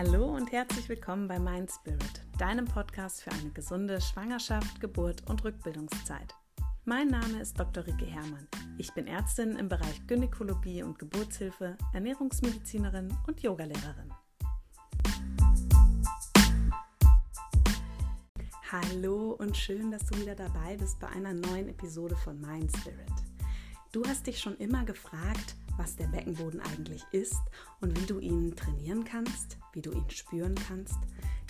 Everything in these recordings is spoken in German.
Hallo und herzlich willkommen bei Mind Spirit, deinem Podcast für eine gesunde Schwangerschaft, Geburt und Rückbildungszeit. Mein Name ist Dr. Rike Herrmann. Ich bin Ärztin im Bereich Gynäkologie und Geburtshilfe, Ernährungsmedizinerin und Yogalehrerin. Hallo und schön, dass du wieder dabei bist bei einer neuen Episode von Mind Spirit. Du hast dich schon immer gefragt, was der Beckenboden eigentlich ist und wie du ihn trainieren kannst, wie du ihn spüren kannst,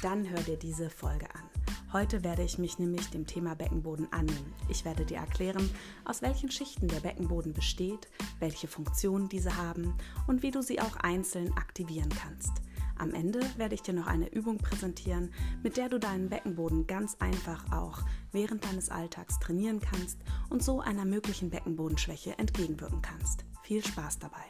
dann hör dir diese Folge an. Heute werde ich mich nämlich dem Thema Beckenboden annehmen. Ich werde dir erklären, aus welchen Schichten der Beckenboden besteht, welche Funktionen diese haben und wie du sie auch einzeln aktivieren kannst. Am Ende werde ich dir noch eine Übung präsentieren, mit der du deinen Beckenboden ganz einfach auch während deines Alltags trainieren kannst und so einer möglichen Beckenbodenschwäche entgegenwirken kannst. Viel Spaß dabei!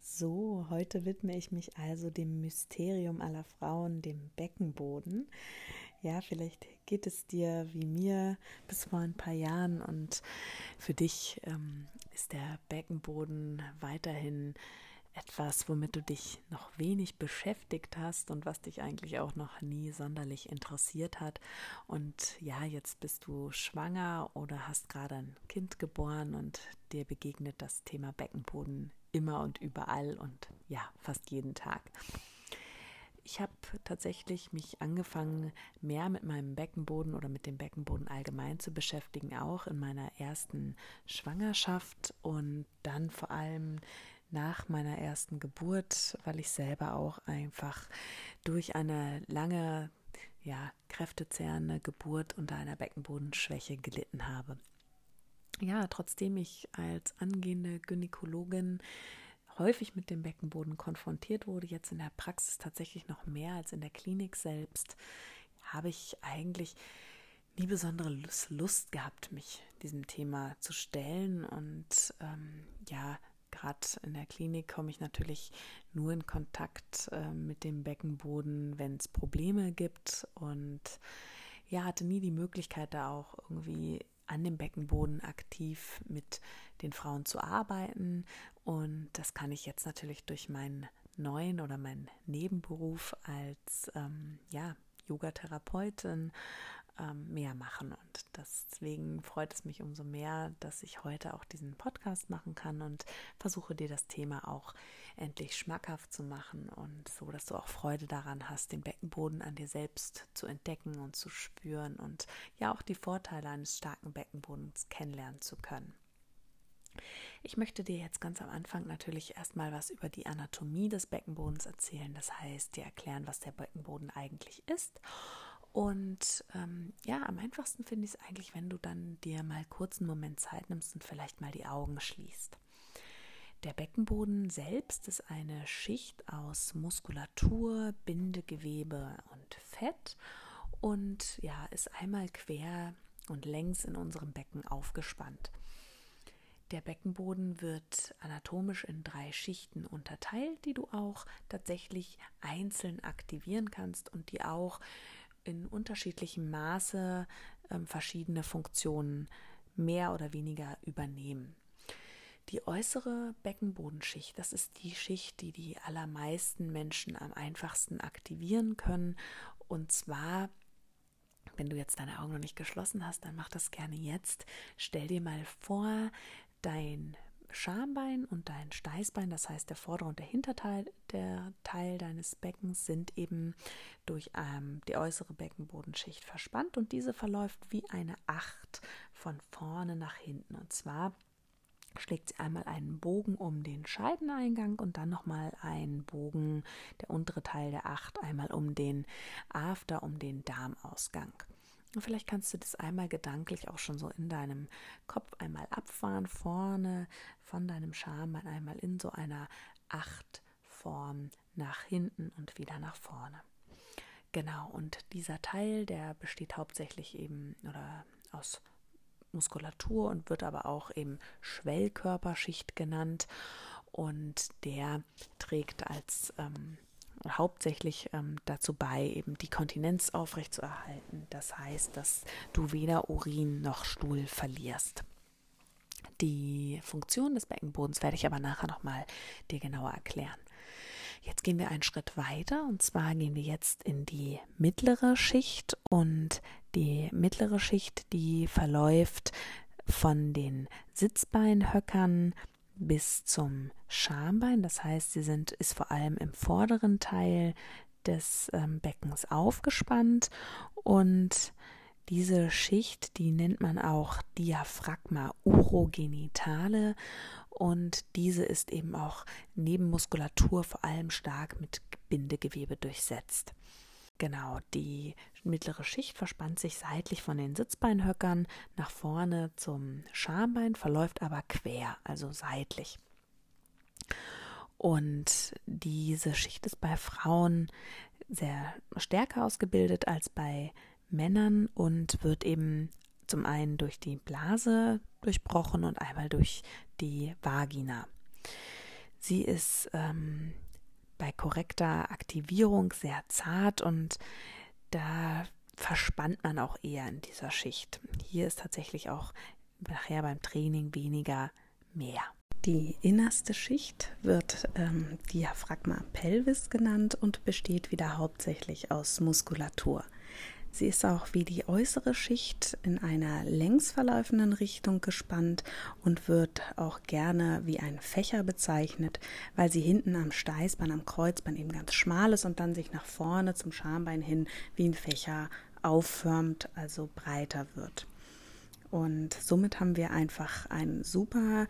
So, heute widme ich mich also dem Mysterium aller Frauen, dem Beckenboden. Ja, vielleicht geht es dir wie mir bis vor ein paar Jahren und für dich ähm, ist der Beckenboden weiterhin etwas, womit du dich noch wenig beschäftigt hast und was dich eigentlich auch noch nie sonderlich interessiert hat. Und ja, jetzt bist du schwanger oder hast gerade ein Kind geboren und dir begegnet das Thema Beckenboden immer und überall und ja, fast jeden Tag ich habe tatsächlich mich angefangen, mehr mit meinem Beckenboden oder mit dem Beckenboden allgemein zu beschäftigen, auch in meiner ersten Schwangerschaft und dann vor allem nach meiner ersten Geburt, weil ich selber auch einfach durch eine lange, ja, kräftezehrende Geburt unter einer Beckenbodenschwäche gelitten habe. Ja, trotzdem ich als angehende Gynäkologin häufig mit dem Beckenboden konfrontiert wurde, jetzt in der Praxis tatsächlich noch mehr als in der Klinik selbst, habe ich eigentlich nie besondere Lust gehabt, mich diesem Thema zu stellen. Und ähm, ja, gerade in der Klinik komme ich natürlich nur in Kontakt äh, mit dem Beckenboden, wenn es Probleme gibt. Und ja, hatte nie die Möglichkeit, da auch irgendwie an dem Beckenboden aktiv mit den Frauen zu arbeiten. Und das kann ich jetzt natürlich durch meinen neuen oder meinen Nebenberuf als ähm, ja, Yogatherapeutin ähm, mehr machen. Und deswegen freut es mich umso mehr, dass ich heute auch diesen Podcast machen kann und versuche dir das Thema auch endlich schmackhaft zu machen und so, dass du auch Freude daran hast, den Beckenboden an dir selbst zu entdecken und zu spüren und ja auch die Vorteile eines starken Beckenbodens kennenlernen zu können. Ich möchte dir jetzt ganz am Anfang natürlich erstmal was über die Anatomie des Beckenbodens erzählen. Das heißt, dir erklären, was der Beckenboden eigentlich ist. Und ähm, ja, am einfachsten finde ich es eigentlich, wenn du dann dir mal kurz einen Moment Zeit nimmst und vielleicht mal die Augen schließt. Der Beckenboden selbst ist eine Schicht aus Muskulatur, Bindegewebe und Fett und ja, ist einmal quer und längs in unserem Becken aufgespannt. Der Beckenboden wird anatomisch in drei Schichten unterteilt, die du auch tatsächlich einzeln aktivieren kannst und die auch in unterschiedlichem Maße äh, verschiedene Funktionen mehr oder weniger übernehmen. Die äußere Beckenbodenschicht, das ist die Schicht, die die allermeisten Menschen am einfachsten aktivieren können. Und zwar wenn du jetzt deine Augen noch nicht geschlossen hast, dann mach das gerne jetzt. Stell dir mal vor, dein Schambein und dein Steißbein, das heißt der vordere und der Hinterteil, der Teil deines Beckens sind eben durch ähm, die äußere Beckenbodenschicht verspannt und diese verläuft wie eine Acht von vorne nach hinten. Und zwar schlägt sie einmal einen Bogen um den Scheideneingang und dann nochmal einen Bogen, der untere Teil der Acht, einmal um den After, um den Darmausgang. Und vielleicht kannst du das einmal gedanklich auch schon so in deinem Kopf einmal abfahren, vorne von deinem Schambein einmal in so einer Achtform nach hinten und wieder nach vorne. Genau, und dieser Teil, der besteht hauptsächlich eben oder aus Muskulatur und wird aber auch eben Schwellkörperschicht genannt. Und der trägt als ähm, hauptsächlich ähm, dazu bei, eben die Kontinenz aufrechtzuerhalten. Das heißt, dass du weder Urin noch Stuhl verlierst. Die Funktion des Beckenbodens werde ich aber nachher nochmal dir genauer erklären. Jetzt gehen wir einen Schritt weiter und zwar gehen wir jetzt in die mittlere Schicht und die mittlere Schicht, die verläuft von den Sitzbeinhöckern bis zum Schambein. Das heißt, sie sind ist vor allem im vorderen Teil des ähm, Beckens aufgespannt und diese Schicht, die nennt man auch Diaphragma urogenitale und diese ist eben auch neben Muskulatur vor allem stark mit Bindegewebe durchsetzt. Genau, die mittlere Schicht verspannt sich seitlich von den Sitzbeinhöckern nach vorne zum Schambein, verläuft aber quer, also seitlich. Und diese Schicht ist bei Frauen sehr stärker ausgebildet als bei Männern und wird eben zum einen durch die Blase durchbrochen und einmal durch die Vagina. Sie ist ähm, bei korrekter Aktivierung sehr zart und da verspannt man auch eher in dieser Schicht. Hier ist tatsächlich auch nachher beim Training weniger mehr. Die innerste Schicht wird ähm, Diaphragma pelvis genannt und besteht wieder hauptsächlich aus Muskulatur. Sie ist auch wie die äußere Schicht in einer längs verlaufenden Richtung gespannt und wird auch gerne wie ein Fächer bezeichnet, weil sie hinten am Steißbein, am Kreuzbein eben ganz schmal ist und dann sich nach vorne zum Schambein hin wie ein Fächer aufförmt, also breiter wird. Und somit haben wir einfach ein super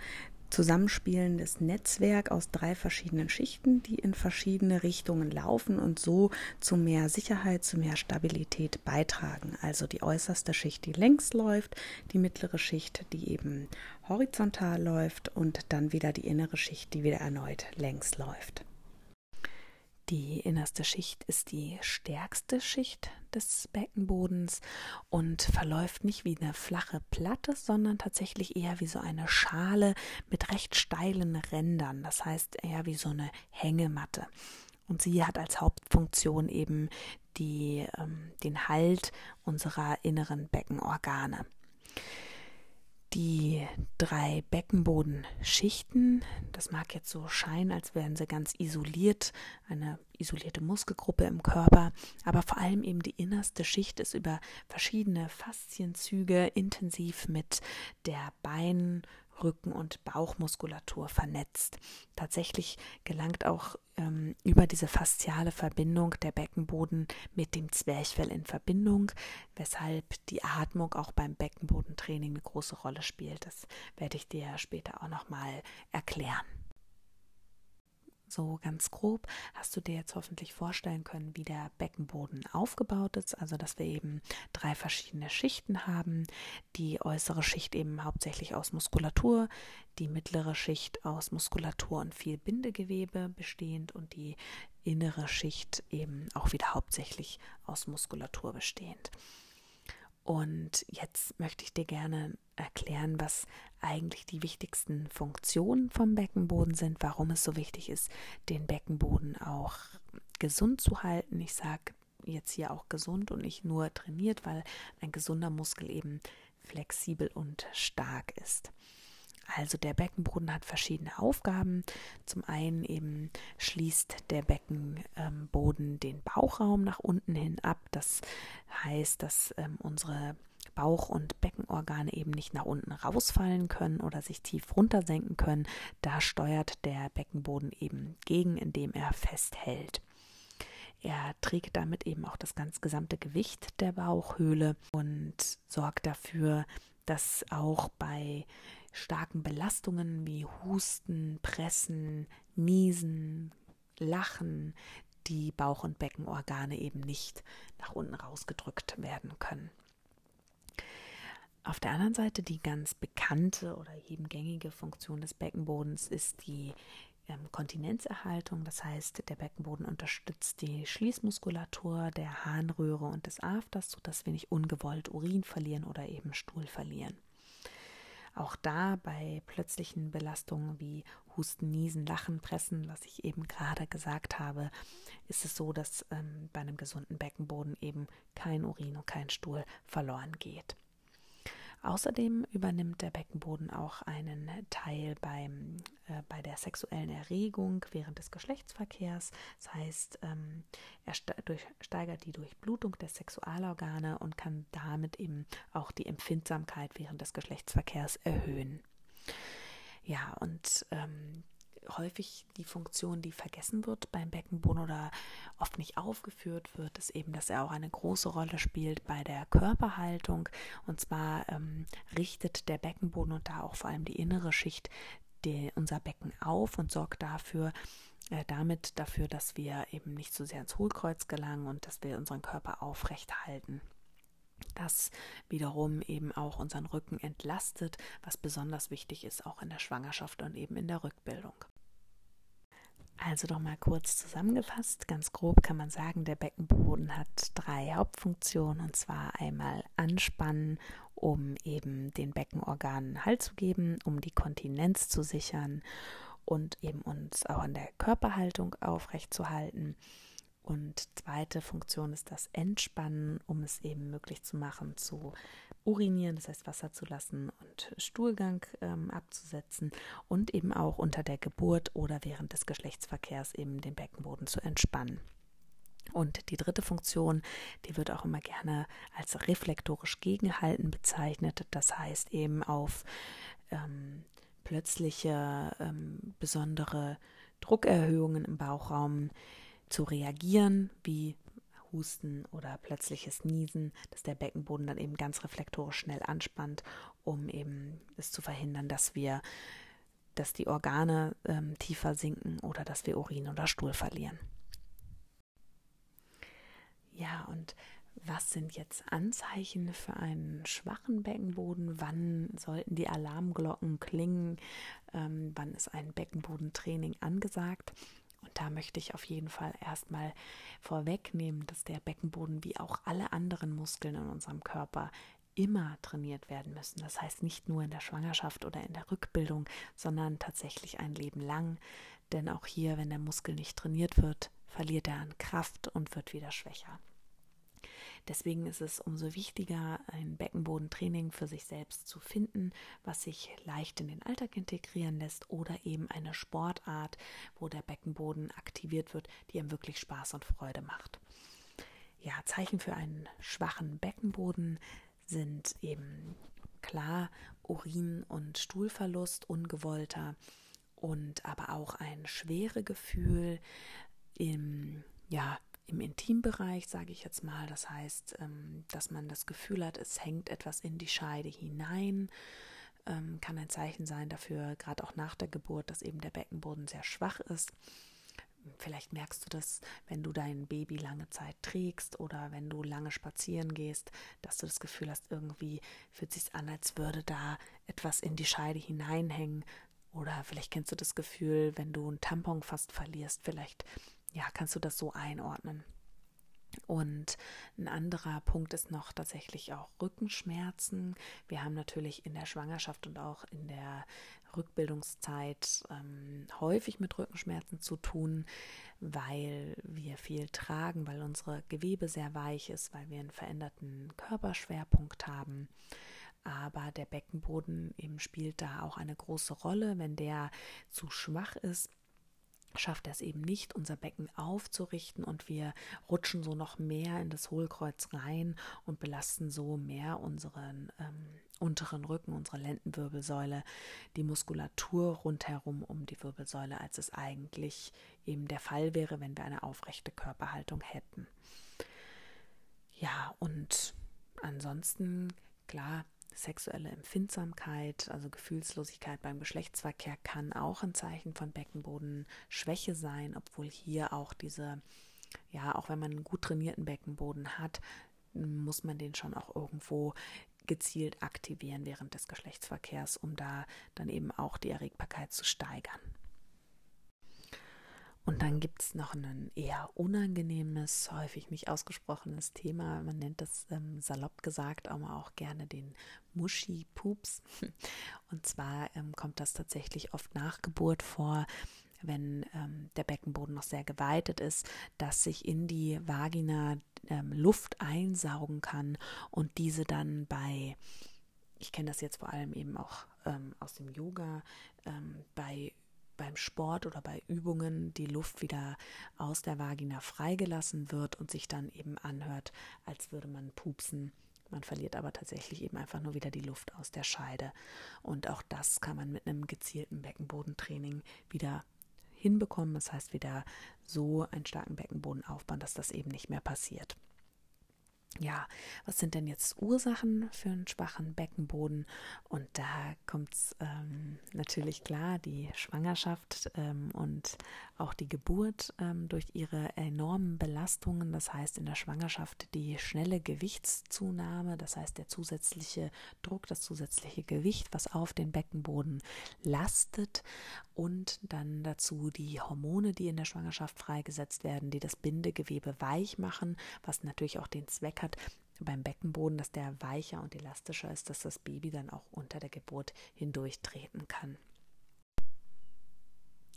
zusammenspielendes Netzwerk aus drei verschiedenen Schichten, die in verschiedene Richtungen laufen und so zu mehr Sicherheit, zu mehr Stabilität beitragen. Also die äußerste Schicht, die längs läuft, die mittlere Schicht, die eben horizontal läuft und dann wieder die innere Schicht, die wieder erneut längs läuft. Die innerste Schicht ist die stärkste Schicht des Beckenbodens und verläuft nicht wie eine flache Platte, sondern tatsächlich eher wie so eine Schale mit recht steilen Rändern. Das heißt eher wie so eine Hängematte. Und sie hat als Hauptfunktion eben die, ähm, den Halt unserer inneren Beckenorgane die drei Beckenbodenschichten. Das mag jetzt so scheinen, als wären sie ganz isoliert, eine isolierte Muskelgruppe im Körper, aber vor allem eben die innerste Schicht ist über verschiedene Faszienzüge intensiv mit der Bein- Rücken- und Bauchmuskulatur vernetzt. Tatsächlich gelangt auch ähm, über diese fasziale Verbindung der Beckenboden mit dem Zwerchfell in Verbindung, weshalb die Atmung auch beim Beckenbodentraining eine große Rolle spielt. Das werde ich dir später auch nochmal erklären. So ganz grob hast du dir jetzt hoffentlich vorstellen können, wie der Beckenboden aufgebaut ist. Also, dass wir eben drei verschiedene Schichten haben. Die äußere Schicht eben hauptsächlich aus Muskulatur, die mittlere Schicht aus Muskulatur und viel Bindegewebe bestehend und die innere Schicht eben auch wieder hauptsächlich aus Muskulatur bestehend. Und jetzt möchte ich dir gerne erklären, was eigentlich die wichtigsten Funktionen vom Beckenboden sind, warum es so wichtig ist, den Beckenboden auch gesund zu halten. Ich sage jetzt hier auch gesund und nicht nur trainiert, weil ein gesunder Muskel eben flexibel und stark ist. Also der Beckenboden hat verschiedene Aufgaben. Zum einen eben schließt der Beckenboden den Bauchraum nach unten hin ab. Das heißt, dass ähm, unsere Bauch- und Beckenorgane eben nicht nach unten rausfallen können oder sich tief runtersenken können. Da steuert der Beckenboden eben gegen, indem er festhält. Er trägt damit eben auch das ganz gesamte Gewicht der Bauchhöhle und sorgt dafür, dass auch bei starken Belastungen wie Husten, Pressen, Niesen, Lachen die Bauch- und Beckenorgane eben nicht nach unten rausgedrückt werden können. Auf der anderen Seite die ganz bekannte oder eben gängige Funktion des Beckenbodens ist die ähm, Kontinenzerhaltung. Das heißt, der Beckenboden unterstützt die Schließmuskulatur der Harnröhre und des Afters, sodass wir nicht ungewollt Urin verlieren oder eben Stuhl verlieren. Auch da bei plötzlichen Belastungen wie Husten, Niesen, Lachen, Pressen, was ich eben gerade gesagt habe, ist es so, dass ähm, bei einem gesunden Beckenboden eben kein Urin und kein Stuhl verloren geht. Außerdem übernimmt der Beckenboden auch einen Teil beim, äh, bei der sexuellen Erregung während des Geschlechtsverkehrs. Das heißt, ähm, er steigert die Durchblutung der Sexualorgane und kann damit eben auch die Empfindsamkeit während des Geschlechtsverkehrs erhöhen. Ja, und ähm, häufig die Funktion, die vergessen wird beim Beckenboden oder oft nicht aufgeführt wird, ist eben, dass er auch eine große Rolle spielt bei der Körperhaltung. Und zwar ähm, richtet der Beckenboden und da auch vor allem die innere Schicht die, unser Becken auf und sorgt dafür, äh, damit dafür, dass wir eben nicht so sehr ins Hohlkreuz gelangen und dass wir unseren Körper aufrecht halten das wiederum eben auch unseren Rücken entlastet, was besonders wichtig ist, auch in der Schwangerschaft und eben in der Rückbildung. Also noch mal kurz zusammengefasst, ganz grob kann man sagen, der Beckenboden hat drei Hauptfunktionen und zwar einmal anspannen, um eben den Beckenorganen Halt zu geben, um die Kontinenz zu sichern und eben uns auch in der Körperhaltung aufrechtzuhalten. Und zweite Funktion ist das Entspannen, um es eben möglich zu machen, zu urinieren, das heißt Wasser zu lassen und Stuhlgang ähm, abzusetzen und eben auch unter der Geburt oder während des Geschlechtsverkehrs eben den Beckenboden zu entspannen. Und die dritte Funktion, die wird auch immer gerne als reflektorisch gegenhalten bezeichnet. Das heißt eben auf ähm, plötzliche ähm, besondere Druckerhöhungen im Bauchraum zu reagieren, wie Husten oder plötzliches Niesen, dass der Beckenboden dann eben ganz reflektorisch schnell anspannt, um eben es zu verhindern, dass wir, dass die Organe ähm, tiefer sinken oder dass wir Urin oder Stuhl verlieren. Ja, und was sind jetzt Anzeichen für einen schwachen Beckenboden? Wann sollten die Alarmglocken klingen? Ähm, wann ist ein Beckenbodentraining angesagt? Da möchte ich auf jeden Fall erstmal vorwegnehmen, dass der Beckenboden wie auch alle anderen Muskeln in unserem Körper immer trainiert werden müssen. Das heißt nicht nur in der Schwangerschaft oder in der Rückbildung, sondern tatsächlich ein Leben lang. Denn auch hier, wenn der Muskel nicht trainiert wird, verliert er an Kraft und wird wieder schwächer. Deswegen ist es umso wichtiger, ein Beckenbodentraining für sich selbst zu finden, was sich leicht in den Alltag integrieren lässt oder eben eine Sportart, wo der Beckenboden aktiviert wird, die ihm wirklich Spaß und Freude macht. Ja, Zeichen für einen schwachen Beckenboden sind eben klar Urin- und Stuhlverlust, ungewollter und aber auch ein schwere Gefühl im ja, im Intimbereich, sage ich jetzt mal. Das heißt, ähm, dass man das Gefühl hat, es hängt etwas in die Scheide hinein. Ähm, kann ein Zeichen sein dafür, gerade auch nach der Geburt, dass eben der Beckenboden sehr schwach ist. Vielleicht merkst du das, wenn du dein Baby lange Zeit trägst oder wenn du lange spazieren gehst, dass du das Gefühl hast, irgendwie fühlt sich an, als würde da etwas in die Scheide hineinhängen. Oder vielleicht kennst du das Gefühl, wenn du einen Tampon fast verlierst, vielleicht ja, kannst du das so einordnen. Und ein anderer Punkt ist noch tatsächlich auch Rückenschmerzen. Wir haben natürlich in der Schwangerschaft und auch in der Rückbildungszeit ähm, häufig mit Rückenschmerzen zu tun, weil wir viel tragen, weil unsere Gewebe sehr weich ist, weil wir einen veränderten Körperschwerpunkt haben. Aber der Beckenboden eben spielt da auch eine große Rolle. Wenn der zu schwach ist, schafft er es eben nicht, unser Becken aufzurichten und wir rutschen so noch mehr in das Hohlkreuz rein und belasten so mehr unseren ähm, unteren Rücken, unsere Lendenwirbelsäule, die Muskulatur rundherum um die Wirbelsäule, als es eigentlich eben der Fall wäre, wenn wir eine aufrechte Körperhaltung hätten. Ja, und ansonsten, klar, Sexuelle Empfindsamkeit, also Gefühlslosigkeit beim Geschlechtsverkehr, kann auch ein Zeichen von Beckenbodenschwäche sein, obwohl hier auch diese, ja, auch wenn man einen gut trainierten Beckenboden hat, muss man den schon auch irgendwo gezielt aktivieren während des Geschlechtsverkehrs, um da dann eben auch die Erregbarkeit zu steigern. Und dann gibt es noch ein eher unangenehmes, häufig nicht ausgesprochenes Thema. Man nennt das ähm, salopp gesagt aber auch gerne den Muschi-Pups. Und zwar ähm, kommt das tatsächlich oft nach Geburt vor, wenn ähm, der Beckenboden noch sehr geweitet ist, dass sich in die Vagina ähm, Luft einsaugen kann und diese dann bei ich kenne das jetzt vor allem eben auch ähm, aus dem Yoga, ähm, bei beim Sport oder bei Übungen die Luft wieder aus der Vagina freigelassen wird und sich dann eben anhört, als würde man pupsen. Man verliert aber tatsächlich eben einfach nur wieder die Luft aus der Scheide. Und auch das kann man mit einem gezielten Beckenbodentraining wieder hinbekommen. Das heißt, wieder so einen starken Beckenboden aufbauen, dass das eben nicht mehr passiert ja, was sind denn jetzt Ursachen für einen schwachen Beckenboden? Und da kommt es ähm, natürlich klar, die Schwangerschaft ähm, und auch die Geburt ähm, durch ihre enormen Belastungen, das heißt in der Schwangerschaft die schnelle Gewichtszunahme, das heißt der zusätzliche Druck, das zusätzliche Gewicht, was auf den Beckenboden lastet und dann dazu die Hormone, die in der Schwangerschaft freigesetzt werden, die das Bindegewebe weich machen, was natürlich auch den Zweck hat, beim Beckenboden, dass der weicher und elastischer ist, dass das Baby dann auch unter der Geburt hindurch treten kann.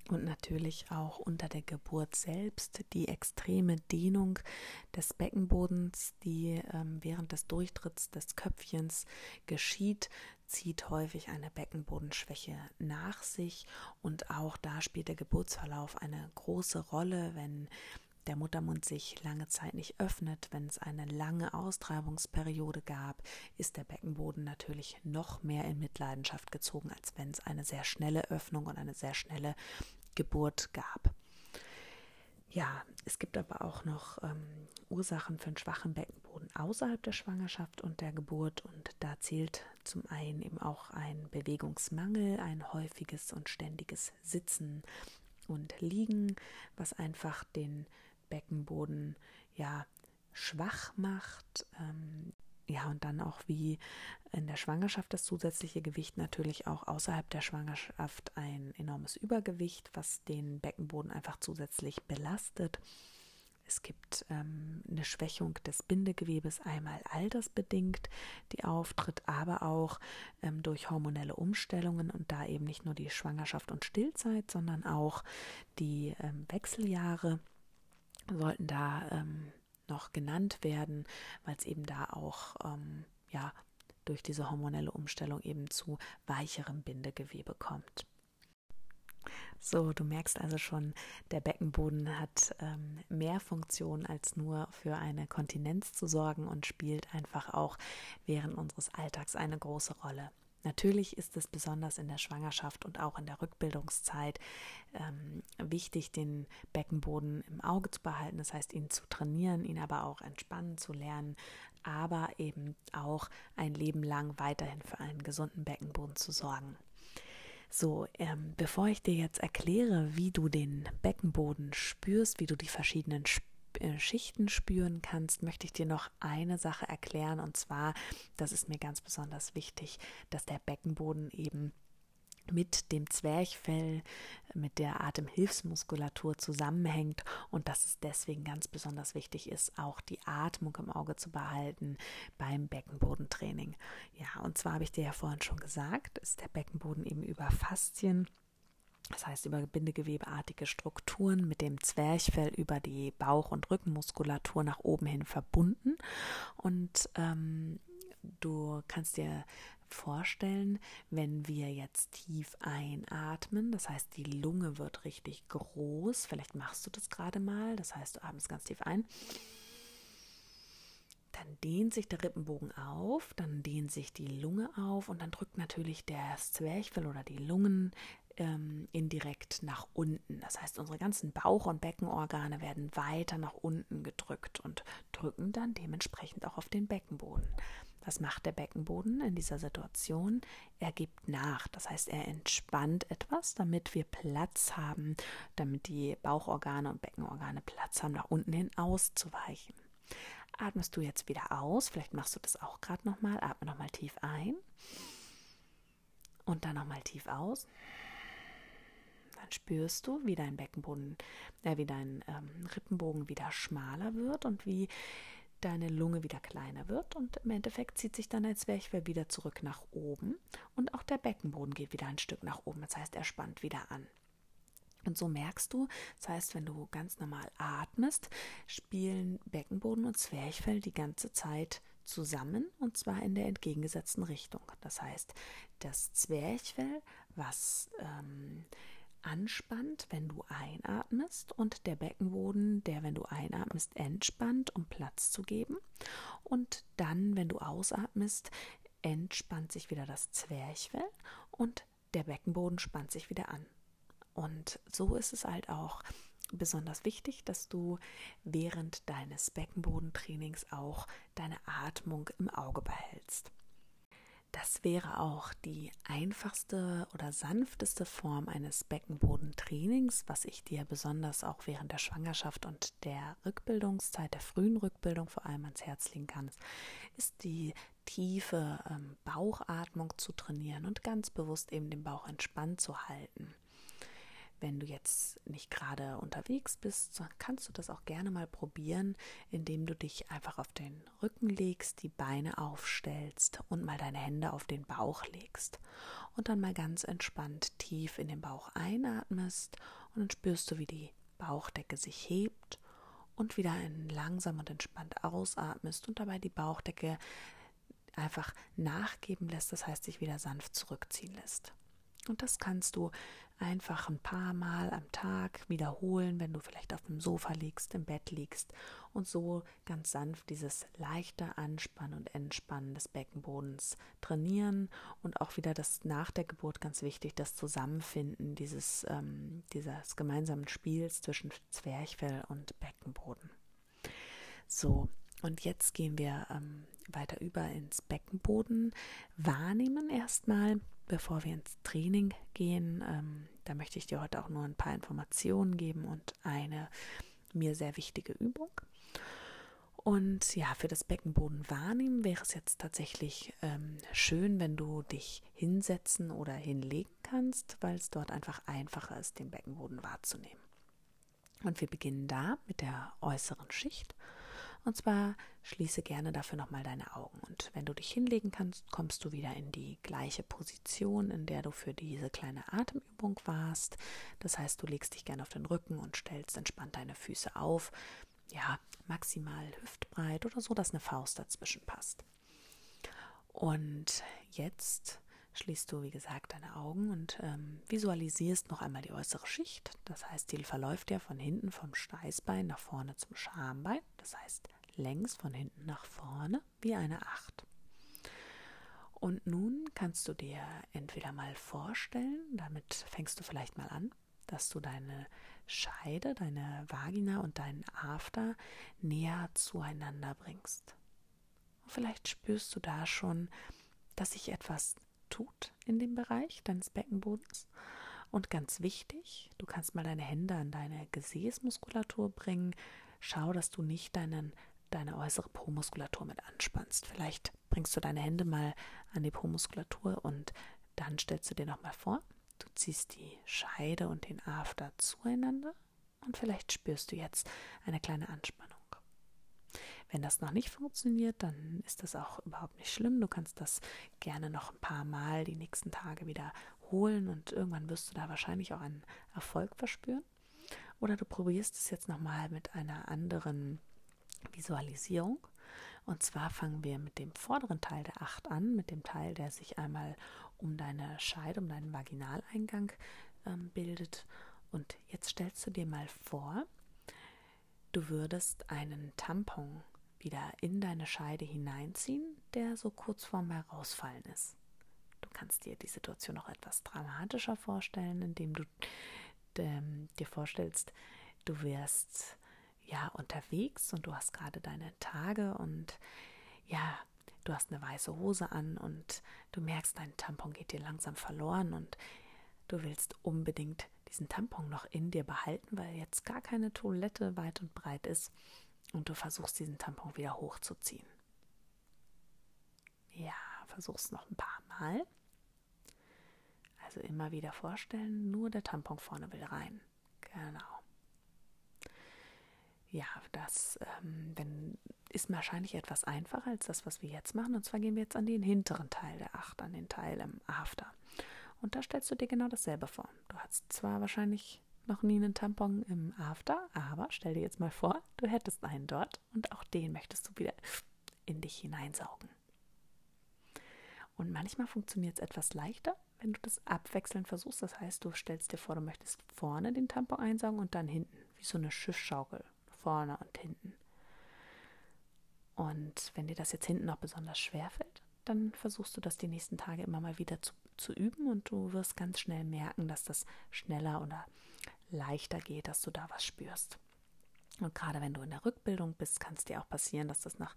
Und natürlich auch unter der Geburt selbst die extreme Dehnung des Beckenbodens, die ähm, während des Durchtritts des Köpfchens geschieht, zieht häufig eine Beckenbodenschwäche nach sich. Und auch da spielt der Geburtsverlauf eine große Rolle, wenn der Muttermund sich lange Zeit nicht öffnet, wenn es eine lange Austreibungsperiode gab, ist der Beckenboden natürlich noch mehr in Mitleidenschaft gezogen, als wenn es eine sehr schnelle Öffnung und eine sehr schnelle Geburt gab. Ja, es gibt aber auch noch ähm, Ursachen für einen schwachen Beckenboden außerhalb der Schwangerschaft und der Geburt und da zählt zum einen eben auch ein Bewegungsmangel, ein häufiges und ständiges Sitzen und Liegen, was einfach den Beckenboden ja schwach macht, ähm, ja, und dann auch wie in der Schwangerschaft das zusätzliche Gewicht natürlich auch außerhalb der Schwangerschaft ein enormes Übergewicht, was den Beckenboden einfach zusätzlich belastet. Es gibt ähm, eine Schwächung des Bindegewebes, einmal altersbedingt, die auftritt, aber auch ähm, durch hormonelle Umstellungen und da eben nicht nur die Schwangerschaft und Stillzeit, sondern auch die ähm, Wechseljahre sollten da ähm, noch genannt werden, weil es eben da auch ähm, ja durch diese hormonelle Umstellung eben zu weicherem Bindegewebe kommt. So, du merkst also schon, der Beckenboden hat ähm, mehr Funktion als nur für eine Kontinenz zu sorgen und spielt einfach auch während unseres Alltags eine große Rolle. Natürlich ist es besonders in der Schwangerschaft und auch in der Rückbildungszeit ähm, wichtig, den Beckenboden im Auge zu behalten, das heißt, ihn zu trainieren, ihn aber auch entspannen zu lernen, aber eben auch ein Leben lang weiterhin für einen gesunden Beckenboden zu sorgen. So, ähm, bevor ich dir jetzt erkläre, wie du den Beckenboden spürst, wie du die verschiedenen Schichten spüren kannst, möchte ich dir noch eine Sache erklären. Und zwar, das ist mir ganz besonders wichtig, dass der Beckenboden eben mit dem Zwerchfell, mit der Atemhilfsmuskulatur zusammenhängt und dass es deswegen ganz besonders wichtig ist, auch die Atmung im Auge zu behalten beim Beckenbodentraining. Ja, und zwar habe ich dir ja vorhin schon gesagt, ist der Beckenboden eben über Faszien das heißt über bindegewebeartige Strukturen mit dem Zwerchfell über die Bauch- und Rückenmuskulatur nach oben hin verbunden. Und ähm, du kannst dir vorstellen, wenn wir jetzt tief einatmen, das heißt die Lunge wird richtig groß, vielleicht machst du das gerade mal, das heißt du atmest ganz tief ein dann dehnt sich der Rippenbogen auf, dann dehnt sich die Lunge auf und dann drückt natürlich der Zwerchfell oder die Lungen ähm, indirekt nach unten. Das heißt, unsere ganzen Bauch- und Beckenorgane werden weiter nach unten gedrückt und drücken dann dementsprechend auch auf den Beckenboden. Was macht der Beckenboden in dieser Situation? Er gibt nach. Das heißt, er entspannt etwas, damit wir Platz haben, damit die Bauchorgane und Beckenorgane Platz haben, nach unten hin auszuweichen. Atmest du jetzt wieder aus, vielleicht machst du das auch gerade nochmal, atme nochmal tief ein und dann nochmal tief aus. Dann spürst du, wie dein Beckenboden, äh, wie dein ähm, Rippenbogen wieder schmaler wird und wie deine Lunge wieder kleiner wird und im Endeffekt zieht sich dann ein Zwerchfell wieder zurück nach oben und auch der Beckenboden geht wieder ein Stück nach oben, das heißt er spannt wieder an. Und so merkst du, das heißt, wenn du ganz normal atmest, spielen Beckenboden und Zwerchfell die ganze Zeit zusammen und zwar in der entgegengesetzten Richtung. Das heißt, das Zwerchfell, was ähm, anspannt, wenn du einatmest und der Beckenboden, der, wenn du einatmest, entspannt, um Platz zu geben. Und dann, wenn du ausatmest, entspannt sich wieder das Zwerchfell und der Beckenboden spannt sich wieder an. Und so ist es halt auch besonders wichtig, dass du während deines Beckenbodentrainings auch deine Atmung im Auge behältst. Das wäre auch die einfachste oder sanfteste Form eines Beckenbodentrainings, was ich dir besonders auch während der Schwangerschaft und der Rückbildungszeit, der frühen Rückbildung vor allem ans Herz legen kann, ist die tiefe ähm, Bauchatmung zu trainieren und ganz bewusst eben den Bauch entspannt zu halten. Wenn du jetzt nicht gerade unterwegs bist, kannst du das auch gerne mal probieren, indem du dich einfach auf den Rücken legst, die Beine aufstellst und mal deine Hände auf den Bauch legst. Und dann mal ganz entspannt tief in den Bauch einatmest und dann spürst du, wie die Bauchdecke sich hebt und wieder langsam und entspannt ausatmest und dabei die Bauchdecke einfach nachgeben lässt, das heißt sich wieder sanft zurückziehen lässt. Und das kannst du einfach ein paar Mal am Tag wiederholen, wenn du vielleicht auf dem Sofa liegst, im Bett liegst und so ganz sanft dieses leichte Anspannen und Entspannen des Beckenbodens trainieren und auch wieder das nach der Geburt ganz wichtig, das Zusammenfinden dieses, ähm, dieses gemeinsamen Spiels zwischen Zwerchfell und Beckenboden. So, und jetzt gehen wir ähm, weiter über ins Beckenboden wahrnehmen erstmal bevor wir ins Training gehen, ähm, da möchte ich dir heute auch nur ein paar Informationen geben und eine mir sehr wichtige Übung. Und ja, für das Beckenboden wahrnehmen wäre es jetzt tatsächlich ähm, schön, wenn du dich hinsetzen oder hinlegen kannst, weil es dort einfach einfacher ist, den Beckenboden wahrzunehmen. Und wir beginnen da mit der äußeren Schicht. Und zwar schließe gerne dafür nochmal deine Augen. Und wenn du dich hinlegen kannst, kommst du wieder in die gleiche Position, in der du für diese kleine Atemübung warst. Das heißt, du legst dich gerne auf den Rücken und stellst entspannt deine Füße auf. Ja, maximal hüftbreit oder so, dass eine Faust dazwischen passt. Und jetzt schließt du, wie gesagt, deine Augen und ähm, visualisierst noch einmal die äußere Schicht. Das heißt, die verläuft ja von hinten vom Steißbein nach vorne zum Schambein. Das heißt, längs von hinten nach vorne wie eine Acht. Und nun kannst du dir entweder mal vorstellen, damit fängst du vielleicht mal an, dass du deine Scheide, deine Vagina und deinen After näher zueinander bringst. Und vielleicht spürst du da schon, dass sich etwas tut in dem Bereich deines Beckenbodens. Und ganz wichtig, du kannst mal deine Hände an deine Gesäßmuskulatur bringen. Schau, dass du nicht deinen deine äußere Po-Muskulatur mit anspannst. Vielleicht bringst du deine Hände mal an die Po-Muskulatur und dann stellst du dir nochmal vor, du ziehst die Scheide und den After zueinander und vielleicht spürst du jetzt eine kleine Anspannung. Wenn das noch nicht funktioniert, dann ist das auch überhaupt nicht schlimm. Du kannst das gerne noch ein paar Mal die nächsten Tage wiederholen und irgendwann wirst du da wahrscheinlich auch einen Erfolg verspüren. Oder du probierst es jetzt nochmal mit einer anderen Visualisierung. Und zwar fangen wir mit dem vorderen Teil der Acht an, mit dem Teil, der sich einmal um deine Scheide, um deinen Vaginaleingang ähm, bildet. Und jetzt stellst du dir mal vor, du würdest einen Tampon wieder in deine Scheide hineinziehen, der so kurz vorm Herausfallen ist. Du kannst dir die Situation noch etwas dramatischer vorstellen, indem du ähm, dir vorstellst, du wirst ja unterwegs und du hast gerade deine Tage und ja, du hast eine weiße Hose an und du merkst, dein Tampon geht dir langsam verloren und du willst unbedingt diesen Tampon noch in dir behalten, weil jetzt gar keine Toilette weit und breit ist und du versuchst diesen Tampon wieder hochzuziehen. Ja, versuch's noch ein paar Mal. Also immer wieder vorstellen, nur der Tampon vorne will rein. Genau ja, das ähm, wenn, ist wahrscheinlich etwas einfacher als das, was wir jetzt machen. Und zwar gehen wir jetzt an den hinteren Teil der Acht, an den Teil im After. Und da stellst du dir genau dasselbe vor. Du hast zwar wahrscheinlich noch nie einen Tampon im After, aber stell dir jetzt mal vor, du hättest einen dort und auch den möchtest du wieder in dich hineinsaugen. Und manchmal funktioniert es etwas leichter, wenn du das abwechselnd versuchst. Das heißt, du stellst dir vor, du möchtest vorne den Tampon einsaugen und dann hinten, wie so eine Schiffsschaukel, vorne und hinten. Und wenn dir das jetzt hinten noch besonders schwer fällt, dann versuchst du das die nächsten Tage immer mal wieder zu, zu üben und du wirst ganz schnell merken, dass das schneller oder leichter geht, dass du da was spürst. Und gerade wenn du in der Rückbildung bist, kann es dir auch passieren, dass das nach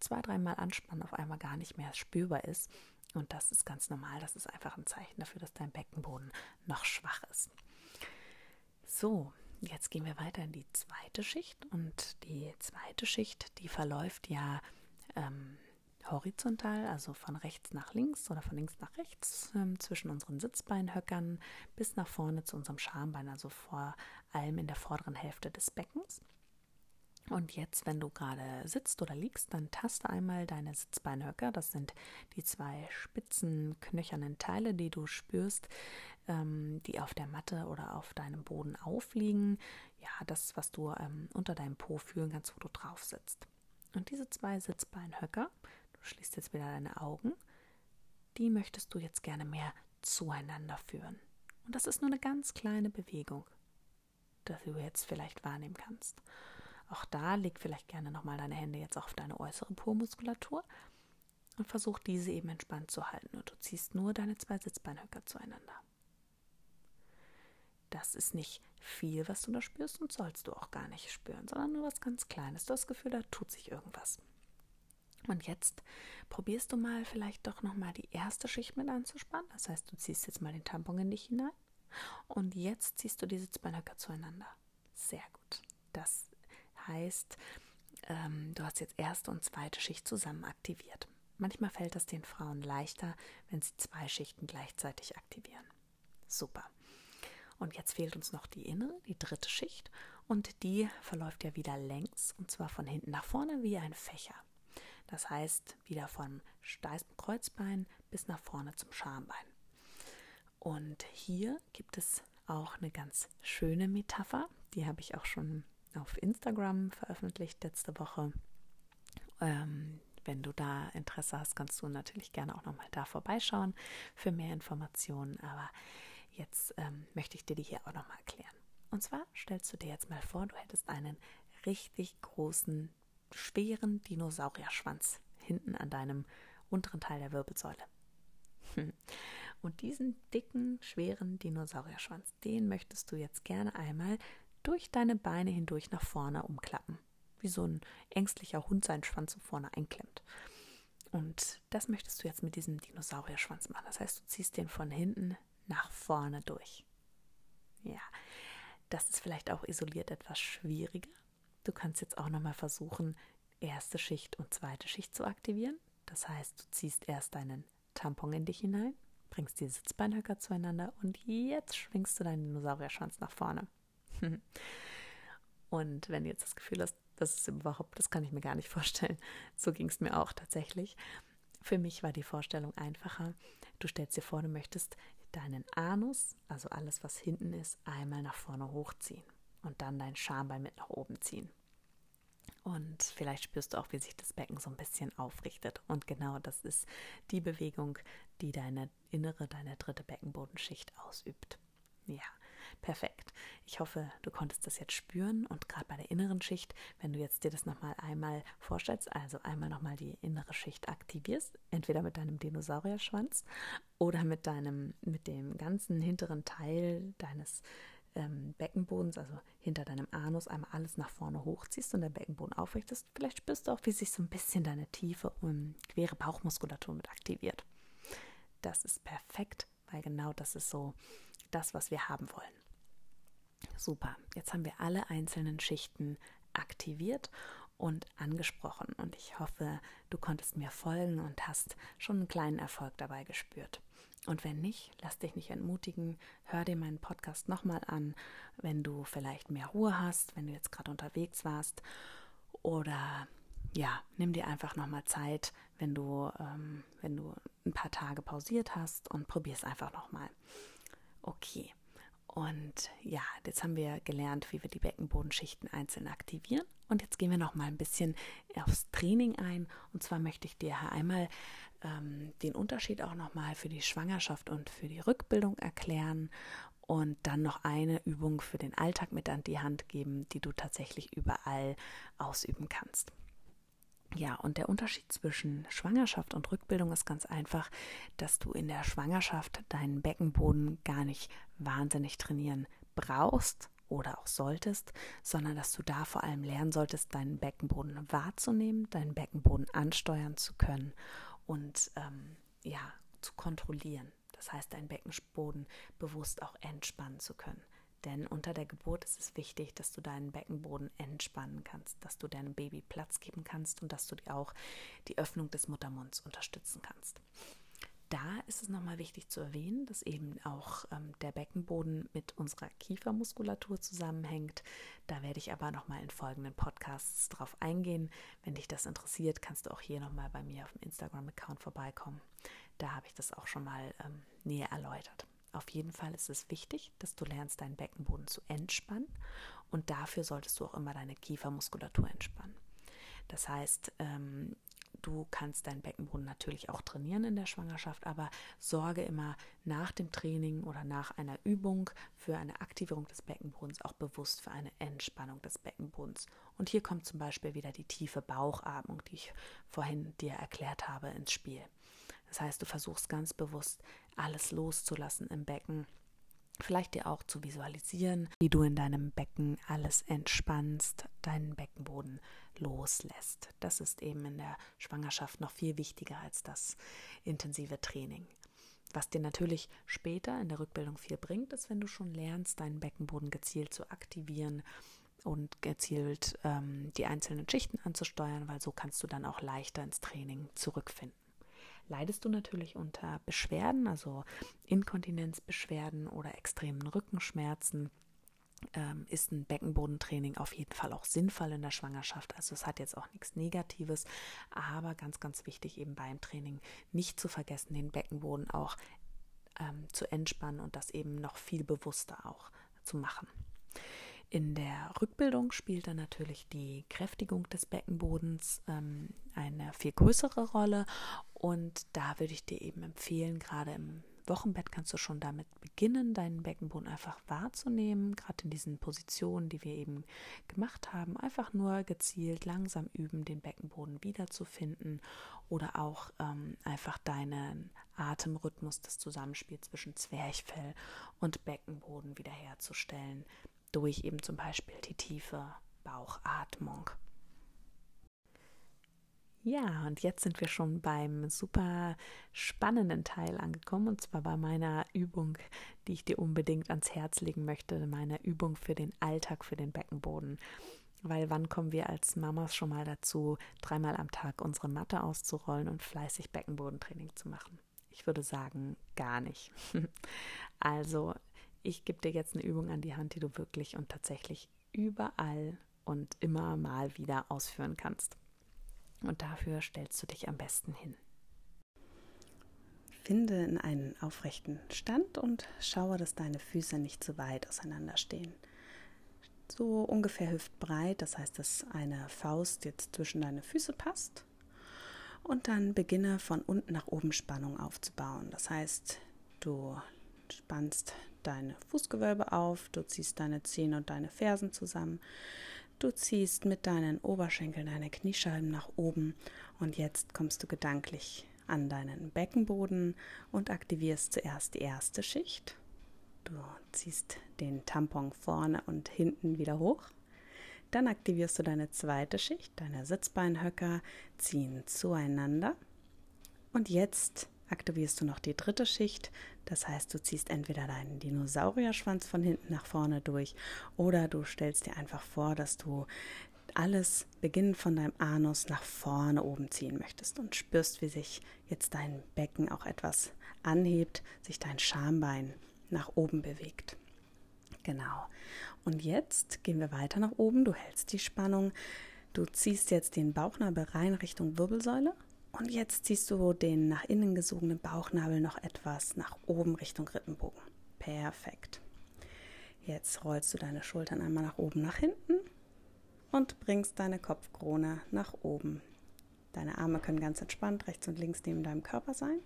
zwei, dreimal Anspannen auf einmal gar nicht mehr spürbar ist. Und das ist ganz normal. Das ist einfach ein Zeichen dafür, dass dein Beckenboden noch schwach ist. So, jetzt gehen wir weiter in die zweite Schicht. Und die zweite Schicht, die verläuft ja ähm, horizontal, also von rechts nach links oder von links nach rechts ähm, zwischen unseren Sitzbeinhöckern bis nach vorne zu unserem Schambein, also vor allem in der vorderen Hälfte des Beckens. Und jetzt, wenn du gerade sitzt oder liegst, dann taste einmal deine Sitzbeinhöcker. Das sind die zwei spitzen, knöchernen Teile, die du spürst, ähm, die auf der Matte oder auf deinem Boden aufliegen. Ja, das, was du ähm, unter deinem Po fühlen kannst, wo du drauf sitzt. Und diese zwei Sitzbeinhöcker, du schließt jetzt wieder deine Augen, die möchtest du jetzt gerne mehr zueinander führen. Und das ist nur eine ganz kleine Bewegung, die du jetzt vielleicht wahrnehmen kannst. Auch da leg vielleicht gerne nochmal deine Hände jetzt auf deine äußere Po-Muskulatur und versuch diese eben entspannt zu halten. Und du ziehst nur deine zwei Sitzbeinhöcker zueinander. Das ist nicht viel, was du da spürst und sollst du auch gar nicht spüren, sondern nur was ganz Kleines. Du hast das Gefühl, da tut sich irgendwas. Und jetzt probierst du mal vielleicht doch nochmal die erste Schicht mit anzuspannen. Das heißt, du ziehst jetzt mal den Tampon in dich hinein und jetzt ziehst du die Sitzbeinhöcker zueinander. Sehr gut. Das heißt, ähm, du hast jetzt erste und zweite Schicht zusammen aktiviert. Manchmal fällt es den Frauen leichter, wenn sie zwei Schichten gleichzeitig aktivieren. Super. Und jetzt fehlt uns noch die innere, die dritte Schicht. Und die verläuft ja wieder längs, und zwar von hinten nach vorne wie ein Fächer. Das heißt, wieder vom steifen Kreuzbein bis nach vorne zum Schambein. Und hier gibt es auch eine ganz schöne Metapher, die habe ich auch schon auf Instagram veröffentlicht letzte Woche. Ähm, wenn du da Interesse hast, kannst du natürlich gerne auch nochmal da vorbeischauen für mehr Informationen. Aber jetzt ähm, möchte ich dir die hier auch nochmal erklären. Und zwar stellst du dir jetzt mal vor, du hättest einen richtig großen, schweren Dinosaurierschwanz hinten an deinem unteren Teil der Wirbelsäule. Und diesen dicken, schweren Dinosaurierschwanz, den möchtest du jetzt gerne einmal durch deine Beine hindurch nach vorne umklappen, wie so ein ängstlicher Hund seinen Schwanz so vorne einklemmt. Und das möchtest du jetzt mit diesem Dinosaurierschwanz machen. Das heißt, du ziehst den von hinten nach vorne durch. Ja, das ist vielleicht auch isoliert etwas schwieriger. Du kannst jetzt auch nochmal versuchen, erste Schicht und zweite Schicht zu aktivieren. Das heißt, du ziehst erst deinen Tampon in dich hinein, bringst die Sitzbeinhöcker zueinander und jetzt schwingst du deinen Dinosaurierschwanz nach vorne. Und wenn du jetzt das Gefühl hast, das ist überhaupt, das kann ich mir gar nicht vorstellen, so ging es mir auch tatsächlich. Für mich war die Vorstellung einfacher. Du stellst dir vor, du möchtest deinen Anus, also alles, was hinten ist, einmal nach vorne hochziehen und dann dein Schambein mit nach oben ziehen. Und vielleicht spürst du auch, wie sich das Becken so ein bisschen aufrichtet. Und genau das ist die Bewegung, die deine innere, deine dritte Beckenbodenschicht ausübt. Ja, perfekt. Ich hoffe, du konntest das jetzt spüren und gerade bei der inneren Schicht, wenn du jetzt dir das nochmal einmal vorstellst, also einmal nochmal die innere Schicht aktivierst, entweder mit deinem Dinosaurierschwanz oder mit deinem, mit dem ganzen hinteren Teil deines ähm, Beckenbodens, also hinter deinem Anus, einmal alles nach vorne hochziehst und der Beckenboden aufrichtest, vielleicht spürst du auch, wie sich so ein bisschen deine tiefe und quere Bauchmuskulatur mit aktiviert. Das ist perfekt, weil genau das ist so das, was wir haben wollen. Super, jetzt haben wir alle einzelnen Schichten aktiviert und angesprochen und ich hoffe, du konntest mir folgen und hast schon einen kleinen Erfolg dabei gespürt. Und wenn nicht, lass dich nicht entmutigen, hör dir meinen Podcast nochmal an, wenn du vielleicht mehr Ruhe hast, wenn du jetzt gerade unterwegs warst oder ja, nimm dir einfach nochmal Zeit, wenn du, ähm, wenn du ein paar Tage pausiert hast und probier es einfach nochmal. Okay. Und ja, jetzt haben wir gelernt, wie wir die Beckenbodenschichten einzeln aktivieren. Und jetzt gehen wir noch mal ein bisschen aufs Training ein. Und zwar möchte ich dir einmal ähm, den Unterschied auch noch mal für die Schwangerschaft und für die Rückbildung erklären und dann noch eine Übung für den Alltag mit an die Hand geben, die du tatsächlich überall ausüben kannst. Ja, und der Unterschied zwischen Schwangerschaft und Rückbildung ist ganz einfach, dass du in der Schwangerschaft deinen Beckenboden gar nicht wahnsinnig trainieren brauchst oder auch solltest, sondern dass du da vor allem lernen solltest, deinen Beckenboden wahrzunehmen, deinen Beckenboden ansteuern zu können und ähm, ja, zu kontrollieren. Das heißt, deinen Beckenboden bewusst auch entspannen zu können. Denn unter der Geburt ist es wichtig, dass du deinen Beckenboden entspannen kannst, dass du deinem Baby Platz geben kannst und dass du auch die Öffnung des Muttermunds unterstützen kannst. Da ist es nochmal wichtig zu erwähnen, dass eben auch ähm, der Beckenboden mit unserer Kiefermuskulatur zusammenhängt. Da werde ich aber nochmal in folgenden Podcasts drauf eingehen. Wenn dich das interessiert, kannst du auch hier nochmal bei mir auf dem Instagram-Account vorbeikommen. Da habe ich das auch schon mal ähm, näher erläutert. Auf jeden Fall ist es wichtig, dass du lernst, deinen Beckenboden zu entspannen und dafür solltest du auch immer deine Kiefermuskulatur entspannen. Das heißt, ähm, du kannst deinen Beckenboden natürlich auch trainieren in der Schwangerschaft, aber sorge immer nach dem Training oder nach einer Übung für eine Aktivierung des Beckenbodens auch bewusst für eine Entspannung des Beckenbodens. Und hier kommt zum Beispiel wieder die tiefe Bauchatmung, die ich vorhin dir erklärt habe, ins Spiel. Das heißt, du versuchst ganz bewusst alles loszulassen im Becken. Vielleicht dir auch zu visualisieren, wie du in deinem Becken alles entspannst, deinen Beckenboden loslässt. Das ist eben in der Schwangerschaft noch viel wichtiger als das intensive Training. Was dir natürlich später in der Rückbildung viel bringt, ist, wenn du schon lernst, deinen Beckenboden gezielt zu aktivieren und gezielt ähm, die einzelnen Schichten anzusteuern, weil so kannst du dann auch leichter ins Training zurückfinden leidest du natürlich unter Beschwerden, also Inkontinenzbeschwerden oder extremen Rückenschmerzen, ähm, ist ein Beckenbodentraining auf jeden Fall auch sinnvoll in der Schwangerschaft. Also es hat jetzt auch nichts Negatives, aber ganz, ganz wichtig eben beim Training nicht zu vergessen, den Beckenboden auch ähm, zu entspannen und das eben noch viel bewusster auch zu machen. In der Rückbildung spielt dann natürlich die Kräftigung des Beckenbodens ähm, eine viel größere Rolle und da würde ich dir eben empfehlen, gerade im Wochenbett kannst du schon damit beginnen, deinen Beckenboden einfach wahrzunehmen, gerade in diesen Positionen, die wir eben gemacht haben. Einfach nur gezielt langsam üben, den Beckenboden wiederzufinden oder auch ähm, einfach deinen Atemrhythmus, das Zusammenspiel zwischen Zwerchfell und Beckenboden wiederherzustellen durch eben zum Beispiel die tiefe Bauchatmung. Ja, und jetzt sind wir schon beim super spannenden Teil angekommen, und zwar bei meiner Übung, die ich dir unbedingt ans Herz legen möchte, meiner Übung für den Alltag, für den Beckenboden. Weil wann kommen wir als Mamas schon mal dazu, dreimal am Tag unsere Matte auszurollen und fleißig Beckenbodentraining zu machen? Ich würde sagen, gar nicht. also ich gebe dir jetzt eine Übung an die Hand, die du wirklich und tatsächlich überall und immer mal wieder ausführen kannst. Und dafür stellst du dich am besten hin. Finde in einen aufrechten Stand und schaue, dass deine Füße nicht zu weit auseinander stehen. So ungefähr hüftbreit, das heißt, dass eine Faust jetzt zwischen deine Füße passt. Und dann beginne von unten nach oben Spannung aufzubauen. Das heißt, du spannst deine Fußgewölbe auf, du ziehst deine Zehen und deine Fersen zusammen, du ziehst mit deinen Oberschenkeln deine Kniescheiben nach oben und jetzt kommst du gedanklich an deinen Beckenboden und aktivierst zuerst die erste Schicht. Du ziehst den Tampon vorne und hinten wieder hoch. Dann aktivierst du deine zweite Schicht, deine Sitzbeinhöcker ziehen zueinander. Und jetzt aktivierst du noch die dritte Schicht. Das heißt, du ziehst entweder deinen Dinosaurierschwanz von hinten nach vorne durch oder du stellst dir einfach vor, dass du alles beginnend von deinem Anus nach vorne oben ziehen möchtest und spürst, wie sich jetzt dein Becken auch etwas anhebt, sich dein Schambein nach oben bewegt. Genau. Und jetzt gehen wir weiter nach oben. Du hältst die Spannung. Du ziehst jetzt den Bauchnabel rein Richtung Wirbelsäule und jetzt ziehst du den nach innen gesogenen Bauchnabel noch etwas nach oben Richtung Rippenbogen. Perfekt. Jetzt rollst du deine Schultern einmal nach oben, nach hinten und bringst deine Kopfkrone nach oben. Deine Arme können ganz entspannt rechts und links neben deinem Körper sein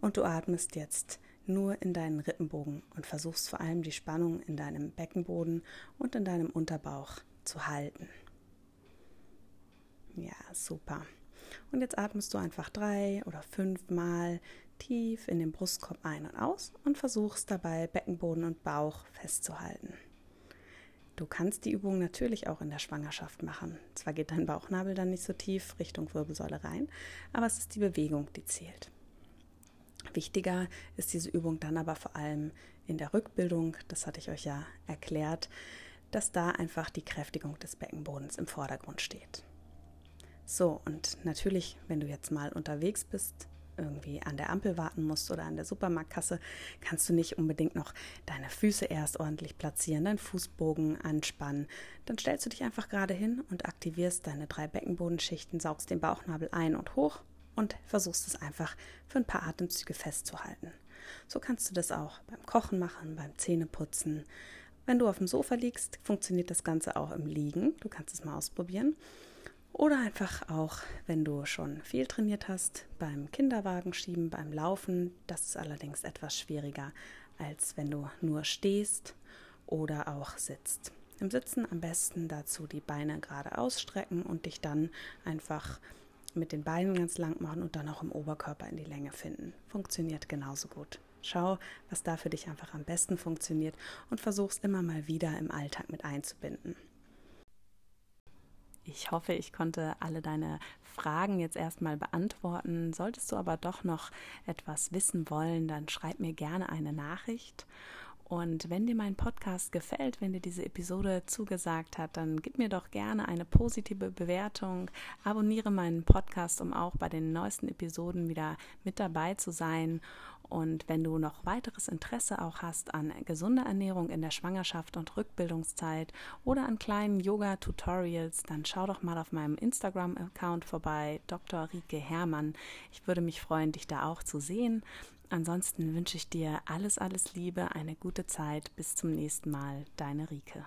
und du atmest jetzt nur in deinen Rippenbogen und versuchst vor allem die Spannung in deinem Beckenboden und in deinem Unterbauch zu halten. Ja, super. Und jetzt atmest du einfach drei oder fünf Mal tief in den Brustkorb ein und aus und versuchst dabei Beckenboden und Bauch festzuhalten. Du kannst die Übung natürlich auch in der Schwangerschaft machen. Zwar geht dein Bauchnabel dann nicht so tief Richtung Wirbelsäule rein, aber es ist die Bewegung, die zählt. Wichtiger ist diese Übung dann aber vor allem in der Rückbildung, das hatte ich euch ja erklärt, dass da einfach die Kräftigung des Beckenbodens im Vordergrund steht. So, und natürlich, wenn du jetzt mal unterwegs bist, irgendwie an der Ampel warten musst oder an der Supermarktkasse, kannst du nicht unbedingt noch deine Füße erst ordentlich platzieren, deinen Fußbogen anspannen. Dann stellst du dich einfach gerade hin und aktivierst deine drei Beckenbodenschichten, saugst den Bauchnabel ein und hoch und versuchst es einfach für ein paar Atemzüge festzuhalten. So kannst du das auch beim Kochen machen, beim Zähneputzen. Wenn du auf dem Sofa liegst, funktioniert das Ganze auch im Liegen. Du kannst es mal ausprobieren. Oder einfach auch, wenn du schon viel trainiert hast, beim Kinderwagen schieben, beim Laufen. Das ist allerdings etwas schwieriger, als wenn du nur stehst oder auch sitzt. Im Sitzen am besten dazu die Beine gerade ausstrecken und dich dann einfach mit den Beinen ganz lang machen und dann auch im Oberkörper in die Länge finden. Funktioniert genauso gut. Schau, was da für dich einfach am besten funktioniert und versuch's immer mal wieder im Alltag mit einzubinden. Ich hoffe, ich konnte alle deine Fragen jetzt erstmal beantworten. Solltest du aber doch noch etwas wissen wollen, dann schreib mir gerne eine Nachricht. Und wenn dir mein Podcast gefällt, wenn dir diese Episode zugesagt hat, dann gib mir doch gerne eine positive Bewertung. Abonniere meinen Podcast, um auch bei den neuesten Episoden wieder mit dabei zu sein. Und wenn du noch weiteres Interesse auch hast an gesunder Ernährung in der Schwangerschaft und Rückbildungszeit oder an kleinen Yoga-Tutorials, dann schau doch mal auf meinem Instagram-Account vorbei, Dr. Rike Hermann. Ich würde mich freuen, dich da auch zu sehen. Ansonsten wünsche ich dir alles, alles Liebe, eine gute Zeit. Bis zum nächsten Mal. Deine Rike.